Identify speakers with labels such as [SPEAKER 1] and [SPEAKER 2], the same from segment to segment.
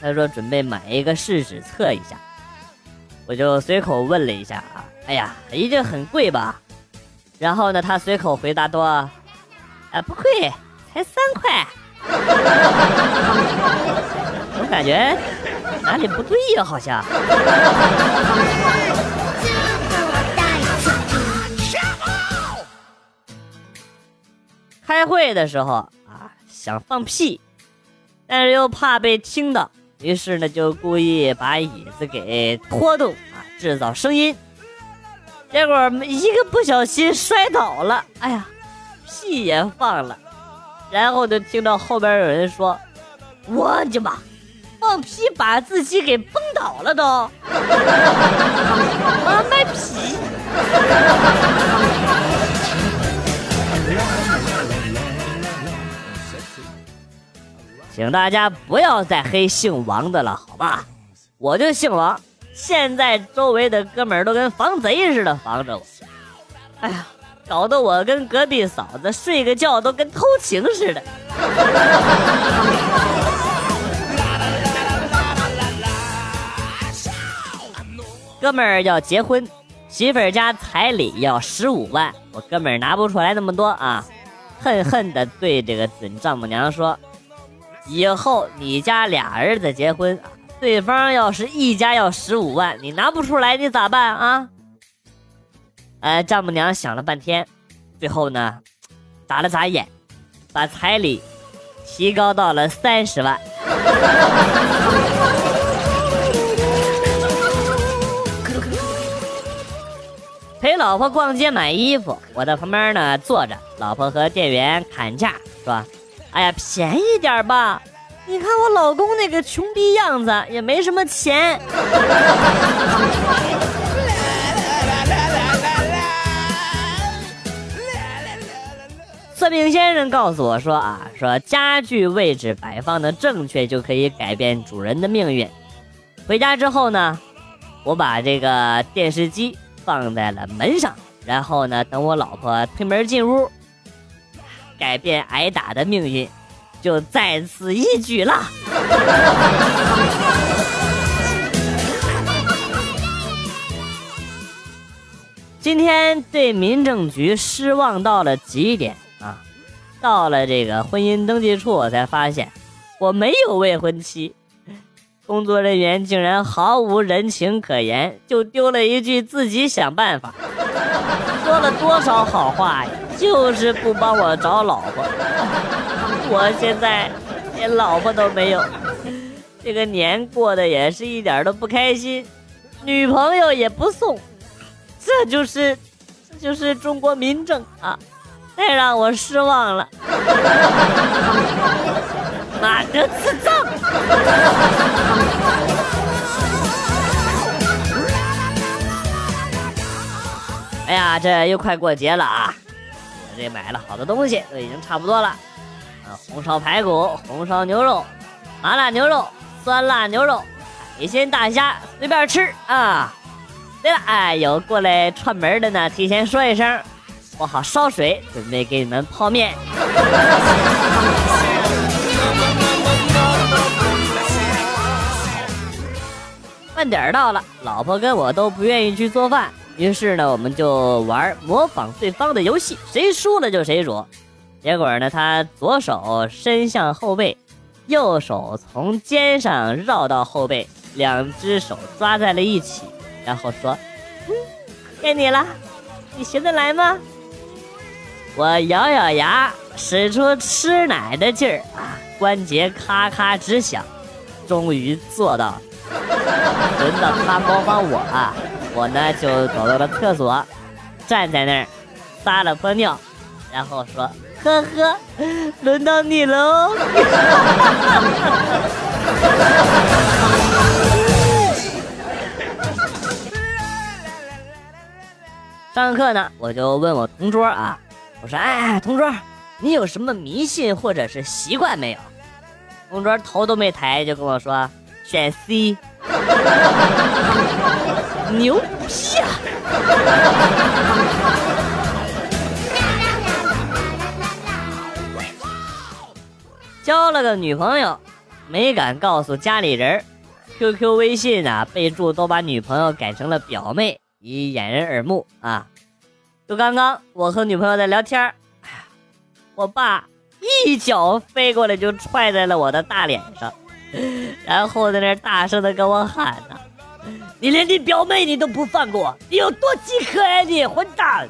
[SPEAKER 1] 他说准备买一个试试测一下，我就随口问了一下啊，哎呀，一定很贵吧？然后呢，他随口回答多，啊不贵，才三块。我感觉哪里不对呀，好像。开会的时候啊，想放屁，但是又怕被听到，于是呢就故意把椅子给拖动啊，制造声音。结果一个不小心摔倒了，哎呀，屁也放了。然后就听到后边有人说：“我的妈，放屁把自己给崩倒了都！” 妈卖屁！请大家不要再黑姓王的了，好吧？我就姓王，现在周围的哥们儿都跟防贼似的防着我。哎呀，搞得我跟隔壁嫂子睡个觉都跟偷情似的。哥们儿要结婚，媳妇儿家彩礼要十五万，我哥们儿拿不出来那么多啊，恨恨的对这个准丈母娘说。以后你家俩儿子结婚，对方要是一家要十五万，你拿不出来，你咋办啊？呃，丈母娘想了半天，最后呢，眨了眨眼，把彩礼提高到了三十万。陪老婆逛街买衣服，我在旁边呢坐着，老婆和店员砍价是吧。哎呀，便宜点吧！你看我老公那个穷逼样子，也没什么钱。算命先生告诉我说啊，说家具位置摆放的正确就可以改变主人的命运。回家之后呢，我把这个电视机放在了门上，然后呢，等我老婆推门进屋。改变挨打的命运，就在此一举了。今天对民政局失望到了极点啊！到了这个婚姻登记处，我才发现我没有未婚妻。工作人员竟然毫无人情可言，就丢了一句自己想办法。说了多少好话呀！就是不帮我找老婆，我现在连老婆都没有，这个年过得也是一点都不开心，女朋友也不送，这就是，这就是中国民政啊！太让我失望了，妈的智障！哎呀，这又快过节了啊！这买了好多东西，都已经差不多了。啊，红烧排骨、红烧牛肉、麻辣牛肉、酸辣牛肉、海鲜大虾，随便吃啊。对了，哎，有过来串门的呢，提前说一声，我好烧水，准备给你们泡面。饭点到了，老婆跟我都不愿意去做饭。于是呢，我们就玩模仿对方的游戏，谁输了就谁煮。结果呢，他左手伸向后背，右手从肩上绕到后背，两只手抓在了一起，然后说：“嗯，该你了，你学得来吗？”我咬咬牙，使出吃奶的劲儿啊，关节咔咔直响，终于做到。轮到他模仿我了！我呢就走到了厕所，站在那儿撒了泡尿，然后说：“呵呵，轮到你喽。”上课呢，我就问我同桌啊，我说：“哎哎，同桌，你有什么迷信或者是习惯没有？”同桌头都没抬就跟我说：“选 C。”牛逼啊！交了个女朋友，没敢告诉家里人 QQ、微信啊，备注都把女朋友改成了表妹，以掩人耳目啊。就刚刚我和女朋友在聊天，哎呀，我爸一脚飞过来就踹在了我的大脸上，然后在那大声的跟我喊呢。你连你表妹你都不放过，你有多饥渴呀你混蛋！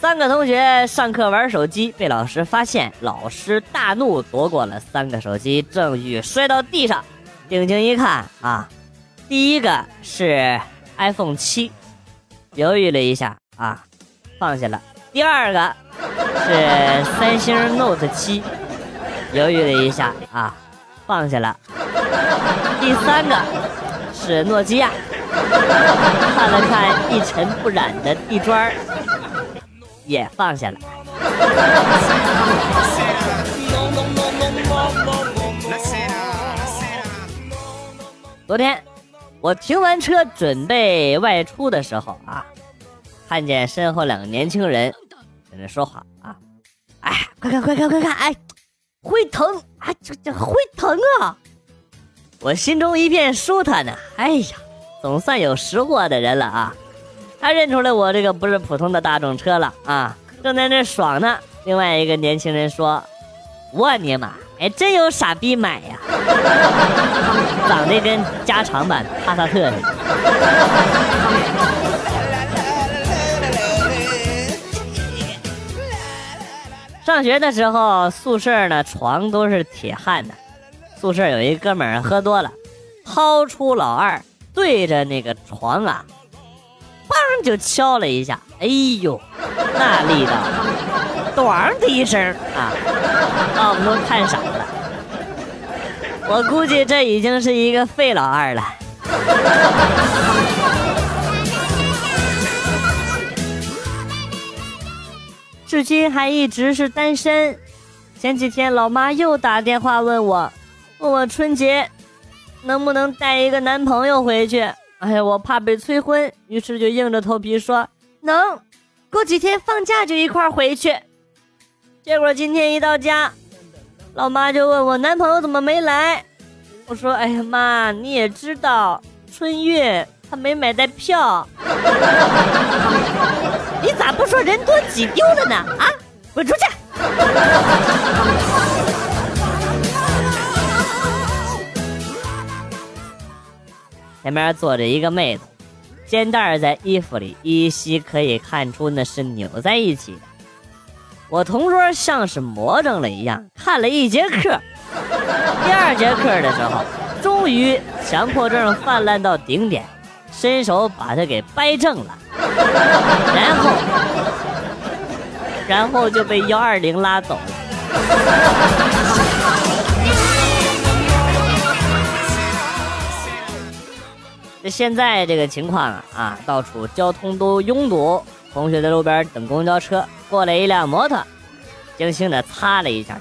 [SPEAKER 1] 三个同学上课玩手机，被老师发现，老师大怒，夺过了三个手机，正欲摔到地上，定睛一看啊，第一个是 iPhone 七，犹豫了一下啊，放下了。第二个是三星 Note 七，犹豫了一下啊，放下了。第三个是诺基亚，看了看一尘不染的地砖，也放下了。昨天我停完车准备外出的时候啊，看见身后两个年轻人。在说话啊！哎，快看快看快看！哎，会疼！啊，这这会疼啊！我心中一片舒坦呢。哎呀，总算有识货的人了啊！他认出来我这个不是普通的大众车了啊！正在那爽呢。另外一个年轻人说：“我尼玛，还，真有傻逼买呀！长得跟加长版帕萨特似的。”上学的时候，宿舍呢床都是铁焊的。宿舍有一哥们儿喝多了，掏出老二对着那个床啊，梆就敲了一下。哎呦，那力道，咣的一声啊，把我们都看傻了。我估计这已经是一个废老二了。至今还一直是单身。前几天老妈又打电话问我，问我春节能不能带一个男朋友回去。哎呀，我怕被催婚，于是就硬着头皮说能，过几天放假就一块回去。结果今天一到家，老妈就问我男朋友怎么没来。我说：哎呀妈，你也知道春运。他没买带票，你咋不说人多挤丢了呢？啊，滚出去！前面坐着一个妹子，肩带在衣服里依稀可以看出那是扭在一起的。我同桌像是魔怔了一样，看了一节课，第二节课的时候，终于强迫症泛滥到顶点。伸手把他给掰正了，然后，然后就被幺二零拉走了。这现在这个情况啊啊，到处交通都拥堵，同学在路边等公交车，过来一辆摩托，轻轻的擦了一下，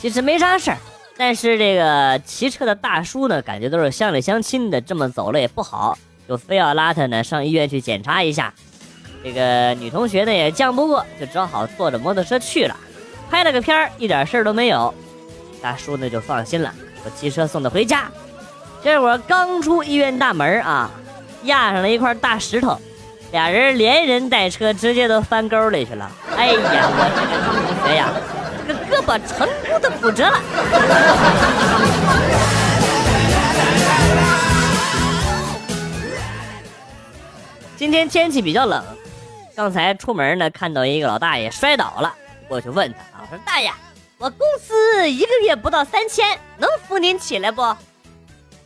[SPEAKER 1] 其实没啥事儿，但是这个骑车的大叔呢，感觉都是乡里乡亲的，这么走了也不好。就非要拉他呢上医院去检查一下，这个女同学呢也犟不过，就只好坐着摩托车去了，拍了个片儿，一点事儿都没有。大叔呢就放心了，我骑车送他回家。这会儿刚出医院大门啊，压上了一块大石头，俩人连人带车直接都翻沟里去了。哎呀，我这个女同学呀，这个胳膊成功的骨折了。今天天气比较冷，刚才出门呢，看到一个老大爷摔倒了，过去问他啊，我说大爷，我工资一个月不到三千，能扶您起来不？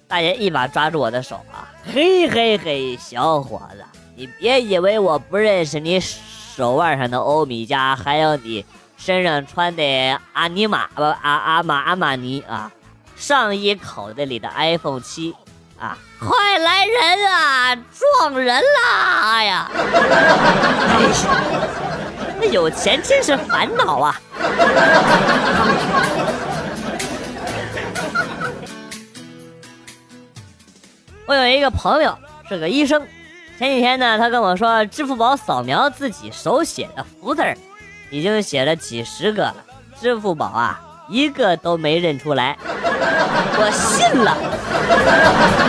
[SPEAKER 1] 大爷一把抓住我的手啊，嘿嘿嘿，小伙子，你别以为我不认识你手腕上的欧米茄，还有你身上穿的阿尼玛不阿阿玛阿玛尼啊，上衣口袋里的 iPhone 七啊，快来人啊，撞人啦！哎呀，那有钱真是烦恼啊！我有一个朋友是个医生，前几天呢，他跟我说，支付宝扫描自己手写的福字，已经写了几十个了，支付宝啊，一个都没认出来，我信了。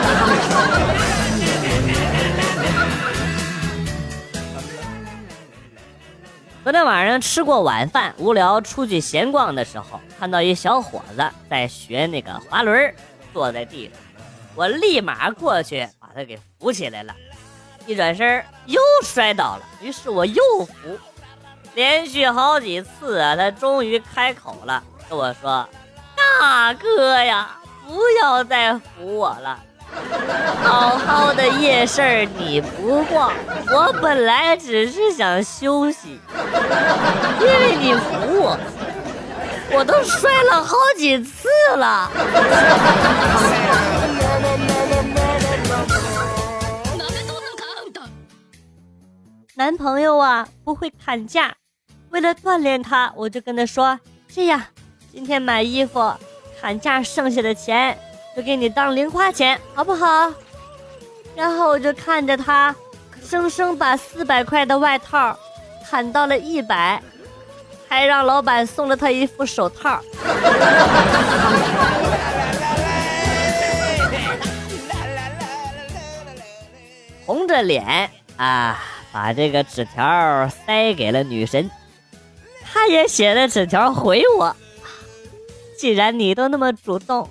[SPEAKER 1] 昨天晚上吃过晚饭，无聊出去闲逛的时候，看到一小伙子在学那个滑轮，坐在地上。我立马过去把他给扶起来了，一转身又摔倒了，于是我又扶，连续好几次啊，他终于开口了，跟我说：“大哥呀，不要再扶我了，好好的夜市你不逛，我本来只是想休息，因为你扶我，我都摔了好几次了。”男朋友啊，不会砍价。为了锻炼他，我就跟他说：“这样，今天买衣服砍价剩下的钱，就给你当零花钱，好不好？”然后我就看着他，生生把四百块的外套砍到了一百，还让老板送了他一副手套。红着脸啊。把这个纸条塞给了女神，她也写了纸条回我。既然你都那么主动，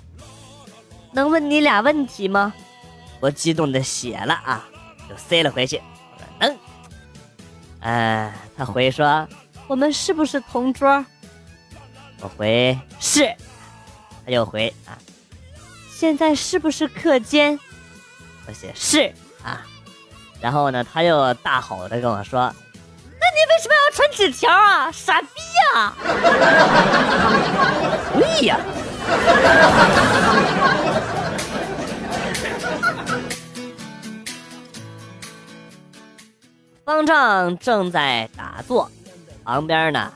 [SPEAKER 1] 能问你俩问题吗？我激动的写了啊，就塞了回去。我说能。嗯，他回说我们是不是同桌？我回是。他又回啊，现在是不是课间？我写是啊。然后呢，他又大吼着跟我说：“那你为什么要传纸条啊？傻逼呀！”对呀。方丈正在打坐，旁边呢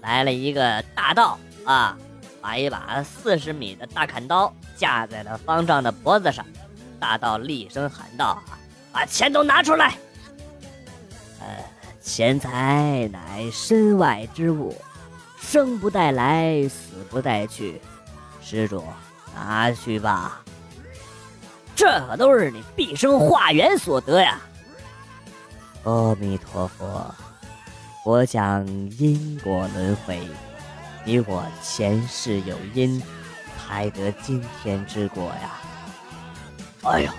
[SPEAKER 1] 来了一个大盗啊，把一把四十米的大砍刀架在了方丈的脖子上。大盗厉声喊道：“啊！”把钱都拿出来！呃，钱财乃身外之物，生不带来，死不带去。施主，拿去吧。这可都是你毕生化缘所得呀！阿弥陀佛，我讲因果轮回，你我前世有因，才得今天之果呀！哎呦！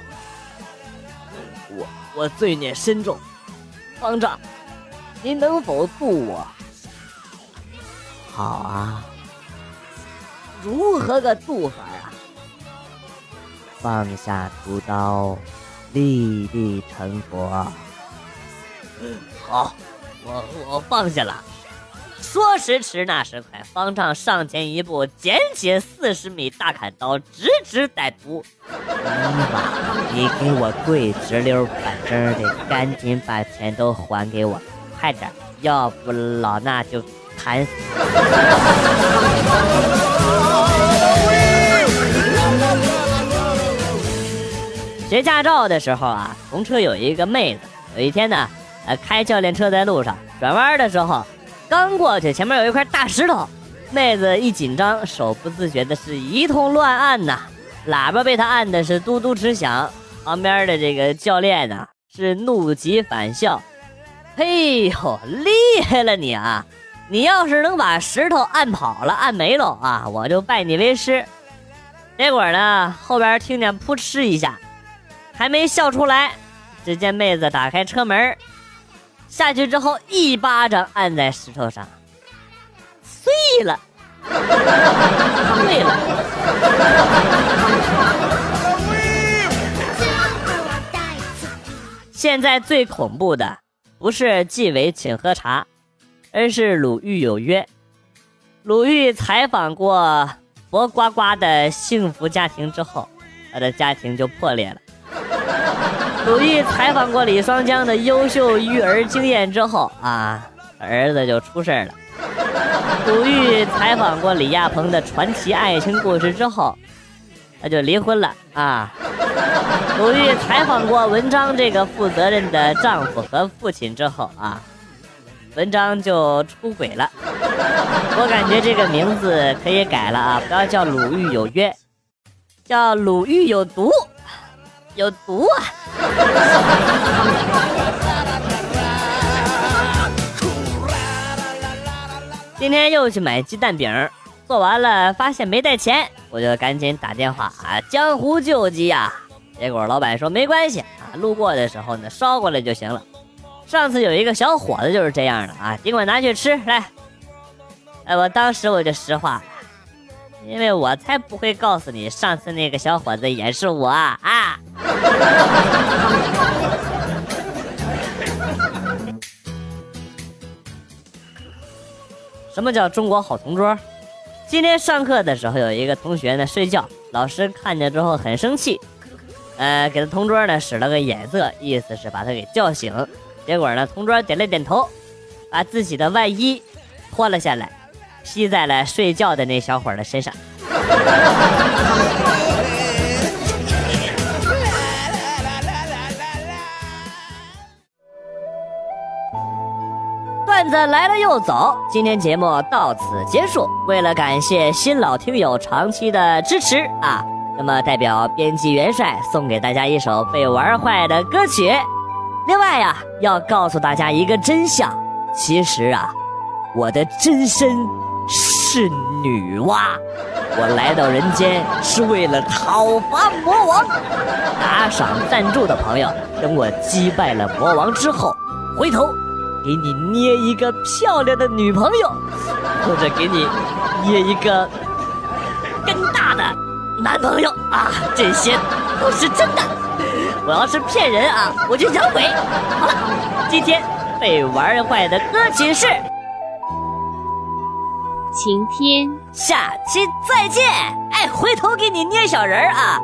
[SPEAKER 1] 我我罪孽深重，方丈，您能否渡我？好啊，如何个渡法啊？放下屠刀，立地成佛。好，我我放下了。说时迟，那时快，方丈上前一步，捡起四十米大砍刀，直指歹徒。你给我跪直溜板正的，赶紧把钱都还给我，快点，要不老衲就砍死。学驾照的时候啊，同车有一个妹子。有一天呢，呃，开教练车在路上转弯的时候。刚过去，前面有一块大石头，妹子一紧张，手不自觉的是一通乱按呐，喇叭被她按的是嘟嘟直响。旁边的这个教练呢是怒极反笑：“嘿呦，厉害了你啊！你要是能把石头按跑了、按没了啊，我就拜你为师。”结果呢，后边听见扑哧一下，还没笑出来，只见妹子打开车门。下去之后，一巴掌按在石头上，碎了，碎了。现在最恐怖的不是纪委请喝茶，而是鲁豫有约。鲁豫采访过薄呱呱的幸福家庭之后，他的家庭就破裂了。鲁豫采访过李双江的优秀育儿经验之后啊，儿子就出事了。鲁豫采访过李亚鹏的传奇爱情故事之后，他就离婚了啊。鲁豫采访过文章这个负责任的丈夫和父亲之后啊，文章就出轨了。我感觉这个名字可以改了啊，不要叫鲁豫有约，叫鲁豫有毒，有毒啊！今天又去买鸡蛋饼，做完了发现没带钱，我就赶紧打电话啊，江湖救急啊！结果老板说没关系啊，路过的时候呢捎过来就行了。上次有一个小伙子就是这样的啊，尽管拿去吃来。哎，我当时我就实话，因为我才不会告诉你上次那个小伙子也是我啊。什么叫中国好同桌？今天上课的时候，有一个同学呢睡觉，老师看见之后很生气，呃，给他同桌呢使了个眼色，意思是把他给叫醒。结果呢，同桌点了点头，把自己的外衣脱了下来，吸在了睡觉的那小伙的身上。段子来了又走，今天节目到此结束。为了感谢新老听友长期的支持啊，那么代表编辑元帅送给大家一首被玩坏的歌曲。另外呀，要告诉大家一个真相，其实啊，我的真身是女娲，我来到人间是为了讨伐魔王。打赏赞助的朋友，等我击败了魔王之后，回头。给你捏一个漂亮的女朋友，或者给你捏一个更大的男朋友啊！这些都是真的。我要是骗人啊，我就养鬼。好了，今天被玩坏的歌曲是
[SPEAKER 2] 晴天，
[SPEAKER 1] 下期再见！哎，回头给你捏小人儿啊！